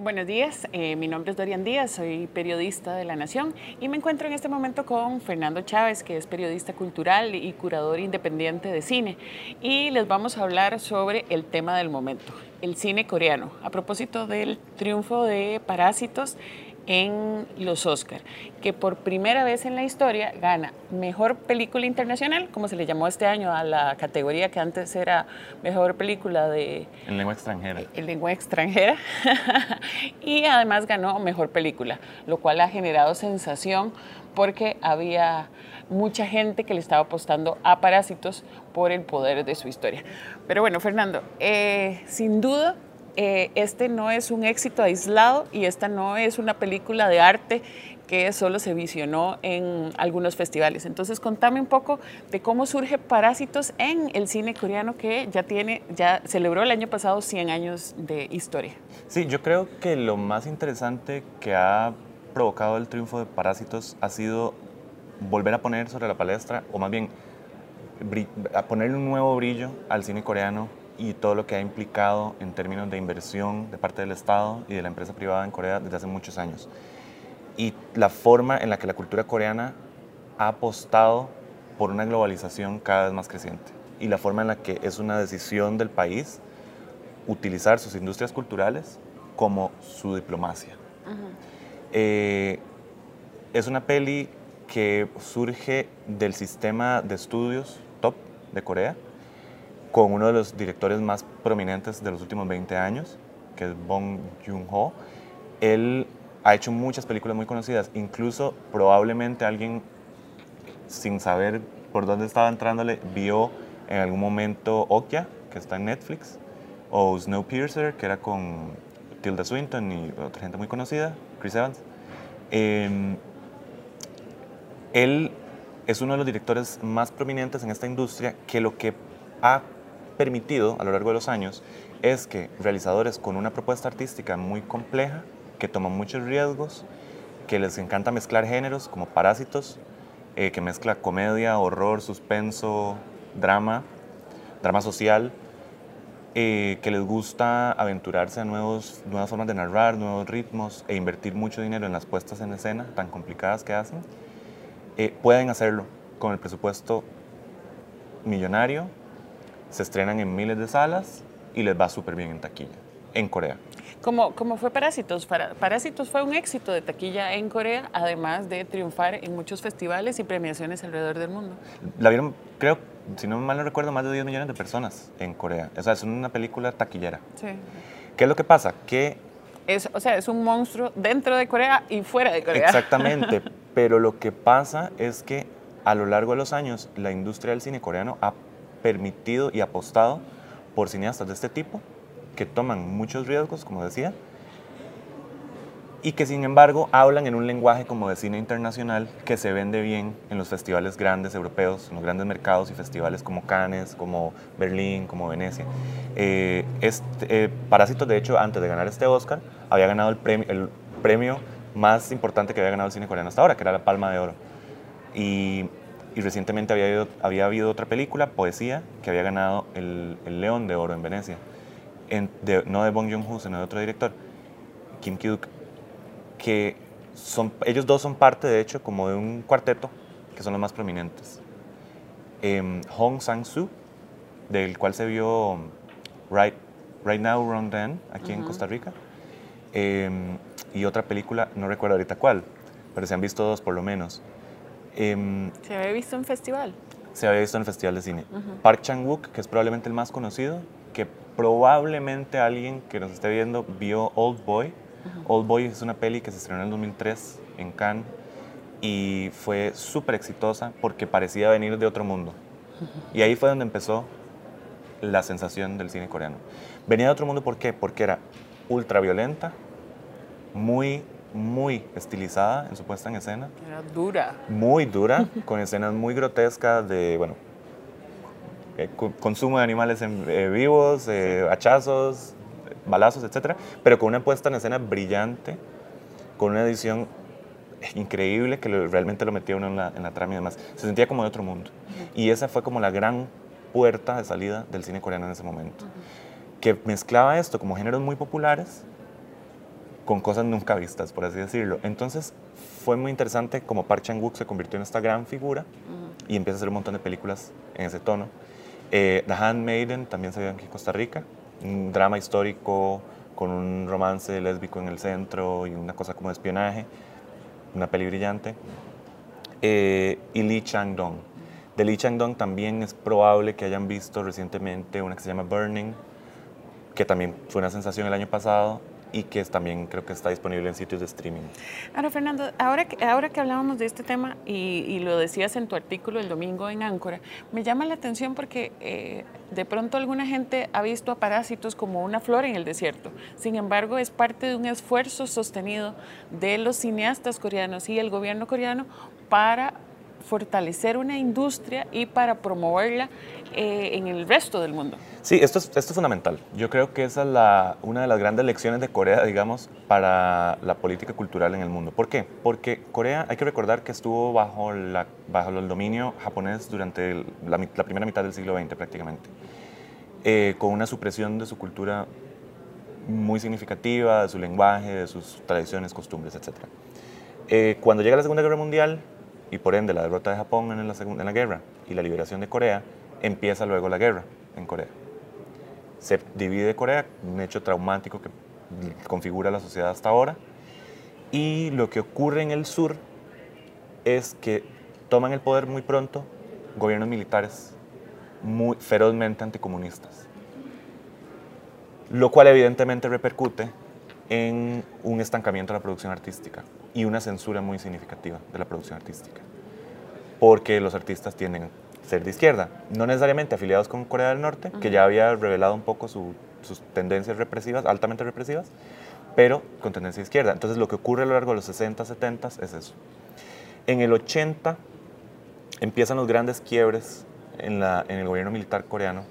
Buenos días, eh, mi nombre es Dorian Díaz, soy periodista de La Nación y me encuentro en este momento con Fernando Chávez, que es periodista cultural y curador independiente de cine. Y les vamos a hablar sobre el tema del momento, el cine coreano, a propósito del triunfo de Parásitos en los Oscar, que por primera vez en la historia gana mejor película internacional, como se le llamó este año a la categoría que antes era mejor película de en lengua extranjera. En lengua extranjera. y además ganó mejor película, lo cual ha generado sensación porque había mucha gente que le estaba apostando a Parásitos por el poder de su historia. Pero bueno, Fernando, eh, sin duda eh, este no es un éxito aislado y esta no es una película de arte que solo se visionó en algunos festivales. Entonces, contame un poco de cómo surge Parásitos en el cine coreano que ya tiene, ya celebró el año pasado 100 años de historia. Sí, yo creo que lo más interesante que ha provocado el triunfo de Parásitos ha sido volver a poner sobre la palestra, o más bien a ponerle un nuevo brillo al cine coreano y todo lo que ha implicado en términos de inversión de parte del Estado y de la empresa privada en Corea desde hace muchos años. Y la forma en la que la cultura coreana ha apostado por una globalización cada vez más creciente. Y la forma en la que es una decisión del país utilizar sus industrias culturales como su diplomacia. Eh, es una peli que surge del sistema de estudios top de Corea, con uno de los directores más prominentes de los últimos 20 años, que es Bong Joon-ho. Él ha hecho muchas películas muy conocidas, incluso probablemente alguien sin saber por dónde estaba entrándole vio en algún momento Okja, que está en Netflix, o Snowpiercer, que era con Tilda Swinton y otra gente muy conocida, Chris Evans. Em, él es uno de los directores más prominentes en esta industria que lo que ha permitido a lo largo de los años es que realizadores con una propuesta artística muy compleja, que toman muchos riesgos, que les encanta mezclar géneros como Parásitos, eh, que mezcla comedia, horror, suspenso, drama, drama social, eh, que les gusta aventurarse a nuevos, nuevas formas de narrar, nuevos ritmos e invertir mucho dinero en las puestas en escena tan complicadas que hacen, eh, pueden hacerlo con el presupuesto millonario se estrenan en miles de salas y les va súper bien en taquilla, en Corea. ¿Cómo, ¿Cómo, fue Parásitos? Parásitos fue un éxito de taquilla en Corea, además de triunfar en muchos festivales y premiaciones alrededor del mundo. La vieron, creo, si no mal no recuerdo, más de 10 millones de personas en Corea. O sea, es una película taquillera. Sí. ¿Qué es lo que pasa? Que... Es, o sea, es un monstruo dentro de Corea y fuera de Corea. Exactamente, pero lo que pasa es que a lo largo de los años la industria del cine coreano ha permitido y apostado por cineastas de este tipo que toman muchos riesgos, como decía, y que sin embargo hablan en un lenguaje como de cine internacional que se vende bien en los festivales grandes europeos, en los grandes mercados y festivales como Cannes, como Berlín, como Venecia. Eh, este, eh, Parásitos, de hecho, antes de ganar este Oscar, había ganado el premio, el premio más importante que había ganado el cine coreano hasta ahora, que era la Palma de Oro. Y y recientemente había habido, había habido otra película, Poesía, que había ganado el, el León de Oro en Venecia. En, no de Bong Joon-ho, sino de otro director, Kim Ki-duk, que son, ellos dos son parte, de hecho, como de un cuarteto, que son los más prominentes. Eh, Hong Sang-soo, del cual se vio Right, right Now, Wrong Then, aquí en Costa Rica. Em, y otra película, no recuerdo ahorita cuál, pero se han visto dos por lo menos. Em, ¿Se había visto en festival? Se había visto en el Festival de Cine. Park Chan-wook, que es probablemente el más conocido, que probablemente alguien que nos esté viendo vio Old Boy. Old Boy es una peli que se estrenó en el 2003 en Cannes y fue súper exitosa porque parecía venir de otro mundo. Y ahí fue donde empezó la sensación del cine coreano. Venía de otro mundo, ¿por qué? Porque era ultra violenta, muy muy estilizada en su puesta en escena. Era dura. Muy dura, con escenas muy grotescas de, bueno, eh, consumo de animales eh, vivos, eh, hachazos, balazos, etc. Pero con una puesta en escena brillante, con una edición increíble que realmente lo metía uno en la, en la, trama y demás. Se sentía como de otro mundo. Y esa fue como la gran puerta de salida del cine coreano en ese momento. Que mezclaba esto como géneros muy populares con cosas nunca vistas, por así decirlo. Entonces fue muy interesante como Park Chan-wook se convirtió en esta gran figura y empieza a hacer un montón de películas en ese tono. Eh, The Handmaiden también se vio aquí en Costa Rica, un drama histórico con un romance lésbico en el centro y una cosa como de espionaje, una peli brillante. Eh, y Lee Chang-dong. De Lee Chang-dong también es probable que hayan visto recientemente una que se llama Burning, que también fue una sensación el año pasado y que también creo que está disponible en sitios de streaming. Ahora, Fernando, ahora que, ahora que hablábamos de este tema y, lo decías en tu artículo el domingo en Áncora, me llama la atención porque eh, de pronto alguna gente ha visto a Parásitos como una flor en el desierto. Sin embargo, es parte de un esfuerzo sostenido de los cineastas coreanos y el gobierno coreano para fortalecer una industria y para promoverla eh, en el resto del mundo. Sí, esto es, esto es fundamental. Yo creo que esa es una de las grandes lecciones de Corea, digamos, para la política cultural en el mundo. ¿Por qué? Porque Corea, hay que recordar que estuvo bajo, bajo el dominio japonés durante la, primera mitad del siglo XX prácticamente, eh, con una supresión de su cultura muy significativa, de su lenguaje, de sus tradiciones, costumbres, etc. Eh, cuando llega la Segunda Guerra Mundial, y por ende la derrota de Japón en la, segunda, guerra y la liberación de Corea, empieza luego la guerra en Corea. Se divide Corea, un hecho traumático que configura la sociedad hasta ahora, y lo que ocurre en el sur es que toman el poder muy pronto gobiernos militares muy ferozmente anticomunistas, lo cual evidentemente repercute en un estancamiento de la producción artística y una censura muy significativa de la producción artística, porque los artistas tienden a ser de izquierda, no necesariamente afiliados con Corea del Norte, que ya había revelado un poco sus tendencias represivas, altamente represivas, pero con tendencia izquierda. Entonces lo que ocurre a lo largo de los 60, 70 es eso. En el 80 empiezan los grandes quiebres en, la, en el gobierno militar coreano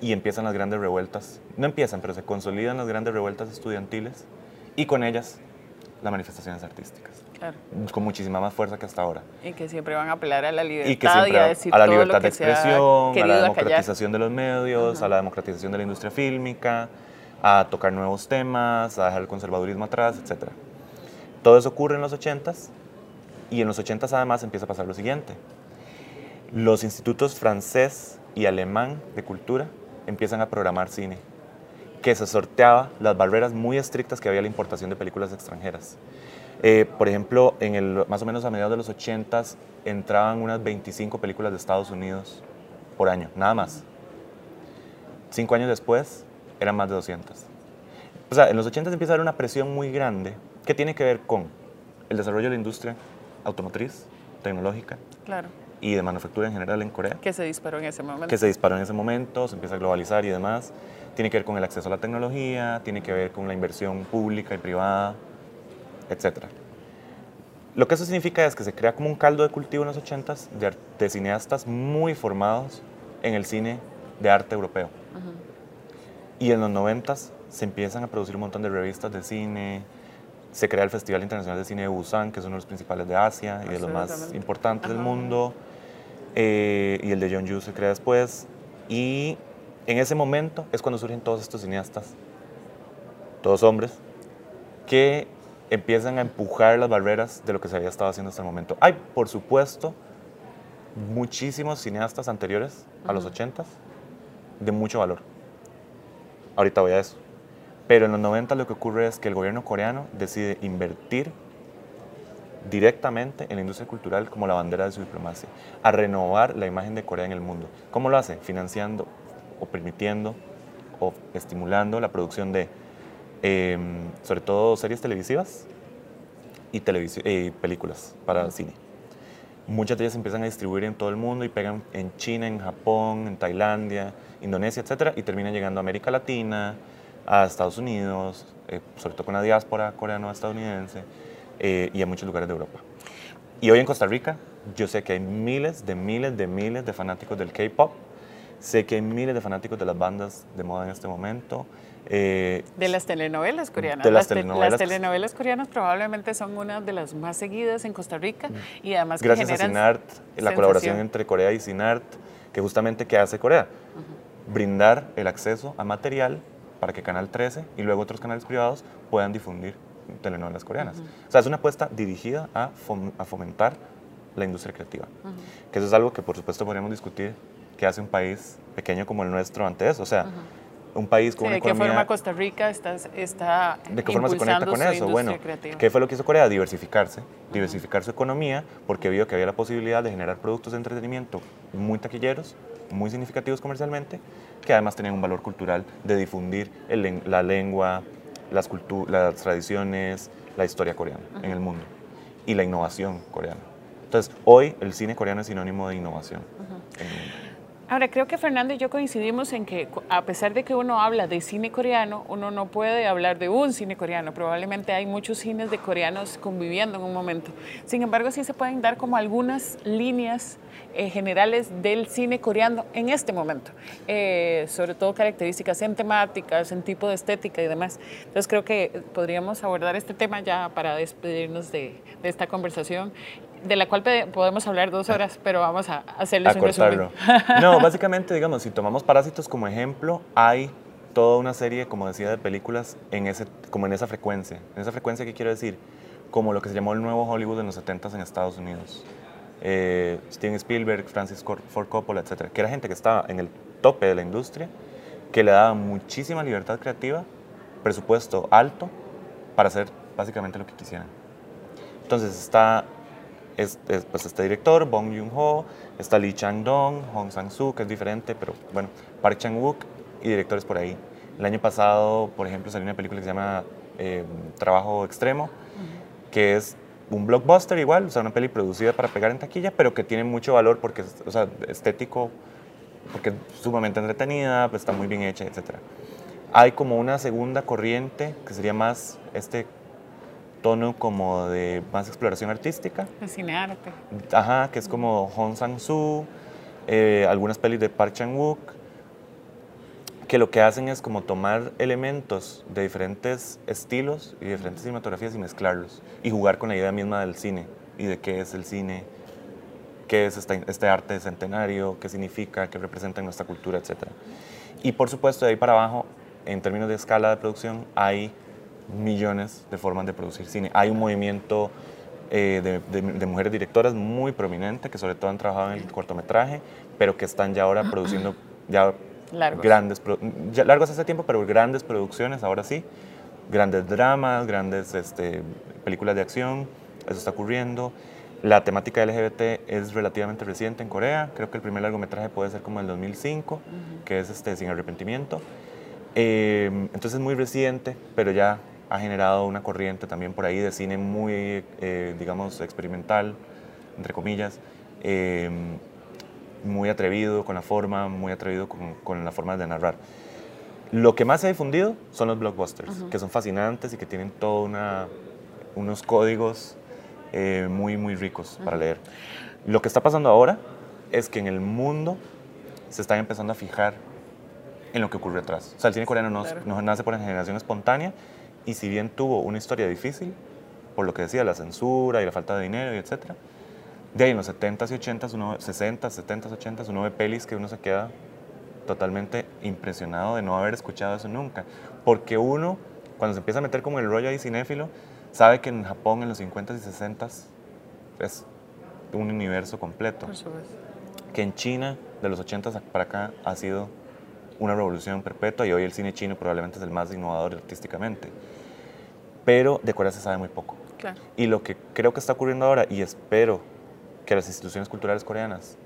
y empiezan las grandes revueltas. No empiezan, pero se consolidan las grandes revueltas estudiantiles y con ellas las manifestaciones artísticas. Claro. Con muchísima más fuerza que hasta ahora. Y que siempre van a apelar a la libertad y, a decir a la libertad de expresión, a la democratización de los medios, a la democratización de la industria fílmica, a tocar nuevos temas, a dejar el conservadurismo atrás, etc. Todo eso ocurre en los 80s y en los 80s además empieza a pasar lo siguiente. Los institutos francés y alemán de cultura empiezan a programar cine, que se sorteaba las barreras muy estrictas que había la importación de películas extranjeras. Eh, por ejemplo, en el, más o menos a mediados de los 80 entraban unas 25 películas de Estados Unidos por año, nada más. Cinco años después eran más de 200. O sea, en los 80 empieza a haber una presión muy grande que tiene que ver con el desarrollo de la industria automotriz, tecnológica, claro y de manufactura en general en Corea. Que se disparó en ese momento. Que se disparó en ese momento, se empieza a globalizar y demás. Tiene que ver con el acceso a la tecnología, tiene que ver con la inversión pública y privada, etc. Lo que eso significa es que se crea como un caldo de cultivo en los 80s de, cineastas muy formados en el cine de arte europeo. Y en los 90s se empiezan a producir un montón de revistas de cine, se crea el Festival Internacional de Cine de Busan, que es uno de los principales de Asia y de los más importantes del mundo. Eh, y el de Jeonju se crea después. Y en ese momento es cuando surgen todos estos cineastas, todos hombres, que empiezan a empujar las barreras de lo que se había estado haciendo hasta el momento. Hay, por supuesto, muchísimos cineastas anteriores a los 80 de mucho valor. Ahorita voy a eso. Pero en los 90 lo que ocurre es que el gobierno coreano decide invertir directamente en la industria cultural como la bandera de su diplomacia, a renovar la imagen de Corea en el mundo. ¿Cómo lo hace? Financiando o permitiendo o estimulando la producción de, em, sobre todo, series televisivas y eh, películas para cine. Muchas de ellas empiezan a distribuir en todo el mundo y pegan en China, en Japón, en Tailandia, Indonesia, etcétera, y terminan llegando a América Latina, a Estados Unidos, eh, sobre todo con la diáspora coreano-estadounidense eh, y a muchos lugares de Europa. Y hoy en Costa Rica, yo sé que hay miles de miles de miles de fanáticos del K-pop, sé que hay miles de fanáticos de las bandas de moda en este momento. Eh, de las telenovelas coreanas. De las, telenovelas. las, telenovelas. coreanas probablemente son una de las más seguidas en Costa Rica y además Gracias a Sinart, la colaboración entre Corea y Sinart, que justamente ¿qué hace Corea? Brindar el acceso a material para que Canal 13 y luego otros canales privados puedan difundir telenovelas coreanas. O sea, es una apuesta dirigida a, a fomentar la industria creativa. Que eso es algo que por supuesto podríamos discutir qué hace un país pequeño como el nuestro ante eso. O sea, un país con sí, una ¿De qué economía... forma Costa Rica está, está ¿De qué forma se conecta con eso? Bueno, creativa? ¿qué fue lo que hizo Corea? Diversificarse, diversificar su economía, porque vio que había la posibilidad de generar productos de entretenimiento muy taquilleros, muy significativos comercialmente, que además tenían un valor cultural de difundir el la lengua, las, cultu- las tradiciones, la historia coreana en el mundo y la innovación coreana. Entonces, hoy el cine coreano es sinónimo de innovación en el mundo. Ahora, creo que Fernando y yo coincidimos en que a pesar de que uno habla de cine coreano, uno no puede hablar de un cine coreano. Probablemente hay muchos cines de coreanos conviviendo en un momento. Sin embargo, sí se pueden dar como algunas líneas eh, generales del cine coreano en este momento, Eh, sobre todo características en temáticas, en tipo de estética y demás. Entonces creo que podríamos abordar este tema ya para despedirnos de, de esta conversación, de la cual podemos hablar dos horas, pero vamos a hacerles a un resumen. No, básicamente, digamos, si tomamos Parásitos como ejemplo, hay toda una serie, como decía, de películas en ese, como en esa frecuencia. En esa frecuencia, ¿qué quiero decir? Como lo que se llamó el nuevo Hollywood en los 70s en Estados Unidos. Eh, Steven Spielberg, Francis Ford Coppola, etc. Que era gente que estaba en el tope de la industria, que le daba muchísima libertad creativa, presupuesto alto, para hacer básicamente lo que quisieran. Entonces está es, es, pues este director, Bong Joon-ho, está Lee Chang-dong, Hong Sang-soo, que es diferente, pero bueno, Park Chan-wook y directores por ahí. El año pasado, por ejemplo, salió una película que se llama eh, Trabajo Extremo, que es un blockbuster igual, o sea, una peli producida para pegar en taquilla, pero que tiene mucho valor porque es o sea, estético, porque es sumamente entretenida, pues está muy bien hecha, etc. Hay como una segunda corriente que sería más este tono como de más exploración artística, El cinearte. Ajá, que es como Hong Sang-soo, eh, algunas pelis de Park Chan-wook, que lo que hacen es como tomar elementos de diferentes estilos y diferentes cinematografías y mezclarlos y jugar con la idea misma del cine y de qué es el cine, qué es este, este arte centenario, qué significa, qué representa en nuestra cultura, etc. Y por supuesto, de ahí para abajo, en términos de escala de producción, hay millones de formas de producir cine. Hay un movimiento eh, de, de- de mujeres directoras muy prominente que sobre todo han trabajado en el cortometraje, pero que están ya ahora produciendo ya Largos. grandes, ya largos hace tiempo, pero grandes producciones ahora sí, grandes dramas, grandes este, películas de acción, eso está ocurriendo. La temática LGBT es relativamente reciente en Corea, creo que el primer largometraje puede ser como el 2005, que es este, Sin Arrepentimiento. Eh, entonces es muy reciente, pero ya ha generado una corriente también por ahí de cine muy, eh, digamos, experimental, entre comillas, eh, muy atrevido con la forma, muy atrevido con, con la forma de narrar. Lo que más se ha difundido son los blockbusters, que son fascinantes y que tienen todos unos códigos eh, muy, muy ricos para leer. Lo que está pasando ahora es que en el mundo se están empezando a fijar en lo que ocurrió atrás. O sea, el cine coreano no, Claro. no nace por generación espontánea y si bien tuvo una historia difícil, por lo que decía, la censura y la falta de dinero y etcétera, de ahí en los 70s y 80s, uno, 60s, 70s, 80s, uno ve pelis que uno se queda totalmente impresionado de no haber escuchado eso nunca. Porque uno, cuando se empieza a meter como el rollo ahí cinéfilo, sabe que en Japón en los 50s y 60s es un universo completo que en China de los 80 para acá ha sido una revolución perpetua y hoy el cine chino probablemente es el más innovador artísticamente. Pero de Corea se sabe muy poco. Claro. Y lo que creo que está ocurriendo ahora, y espero que las instituciones culturales coreanas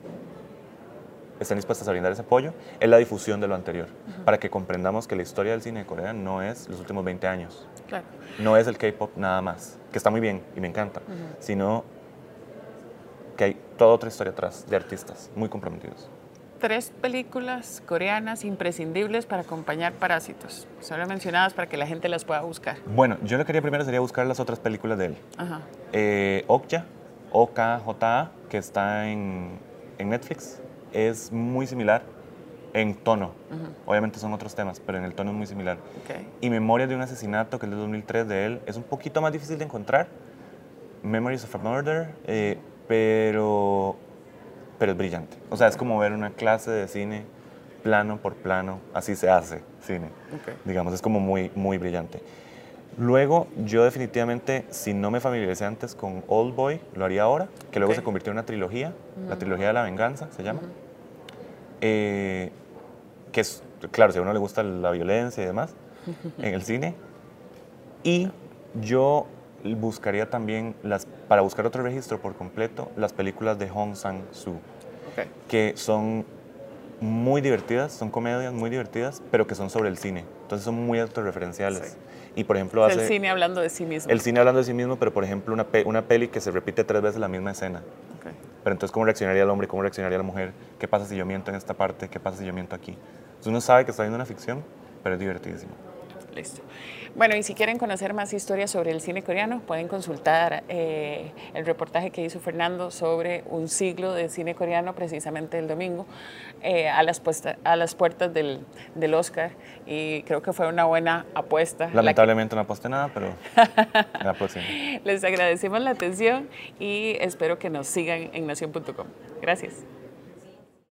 estén dispuestas a brindar ese apoyo, es la difusión de lo anterior, para que comprendamos que la historia del cine de Corea no es los últimos 20 años, Claro. no es el K-pop nada más, que está muy bien y me encanta, sino que hay toda otra historia atrás de artistas muy comprometidos. Tres películas coreanas imprescindibles para acompañar Parásitos. Solo mencionadas para que la gente las pueda buscar. Bueno, yo lo que haría primero sería buscar las otras películas de él. Ajá. Eh, Okja, OKJA, que está en, en Netflix, es muy similar en tono. Obviamente son otros temas, pero en el tono es muy similar. Ok. Y Memoria de un asesinato, que es de 2003 de él, es un poquito más difícil de encontrar. Memories of a Murder, eh, pero, pero es brillante. O sea, es como ver una clase de cine plano por plano, así se hace cine. Digamos, es como muy, muy brillante. Luego, yo definitivamente, si no me familiaricé antes con Old Boy, lo haría ahora, que luego se convirtió en una trilogía, la trilogía de la venganza se llama. Eh, que es, claro, si a uno le gusta la violencia y demás, en el cine. Y yo buscaría también, las, para buscar otro registro por completo, las películas de Hong Sang-soo, Ok. que son muy divertidas, son comedias muy divertidas, pero que son sobre el cine. Entonces son muy autorreferenciales. Sí. Y por ejemplo, Es hace el cine hablando de sí mismo. el cine hablando de sí mismo, pero por ejemplo, una, pe- una peli que se repite tres veces la misma escena. Ok. Pero entonces, ¿cómo reaccionaría el hombre? ¿Cómo reaccionaría la mujer? ¿Qué pasa si yo miento en esta parte? ¿Qué pasa si yo miento aquí? Entonces uno sabe que está viendo una ficción, pero es divertidísimo. Listo. Bueno, y si quieren conocer más historias sobre el cine coreano, pueden consultar eh, el reportaje que hizo Fernando sobre un siglo de cine coreano, precisamente el domingo, eh, a, las puesta- a las puertas del, del Oscar. Y creo que fue una buena apuesta. la que- Lamentablemente no aposté nada, pero la próxima. Les agradecemos la atención y espero que nos sigan en nación.com. Gracias.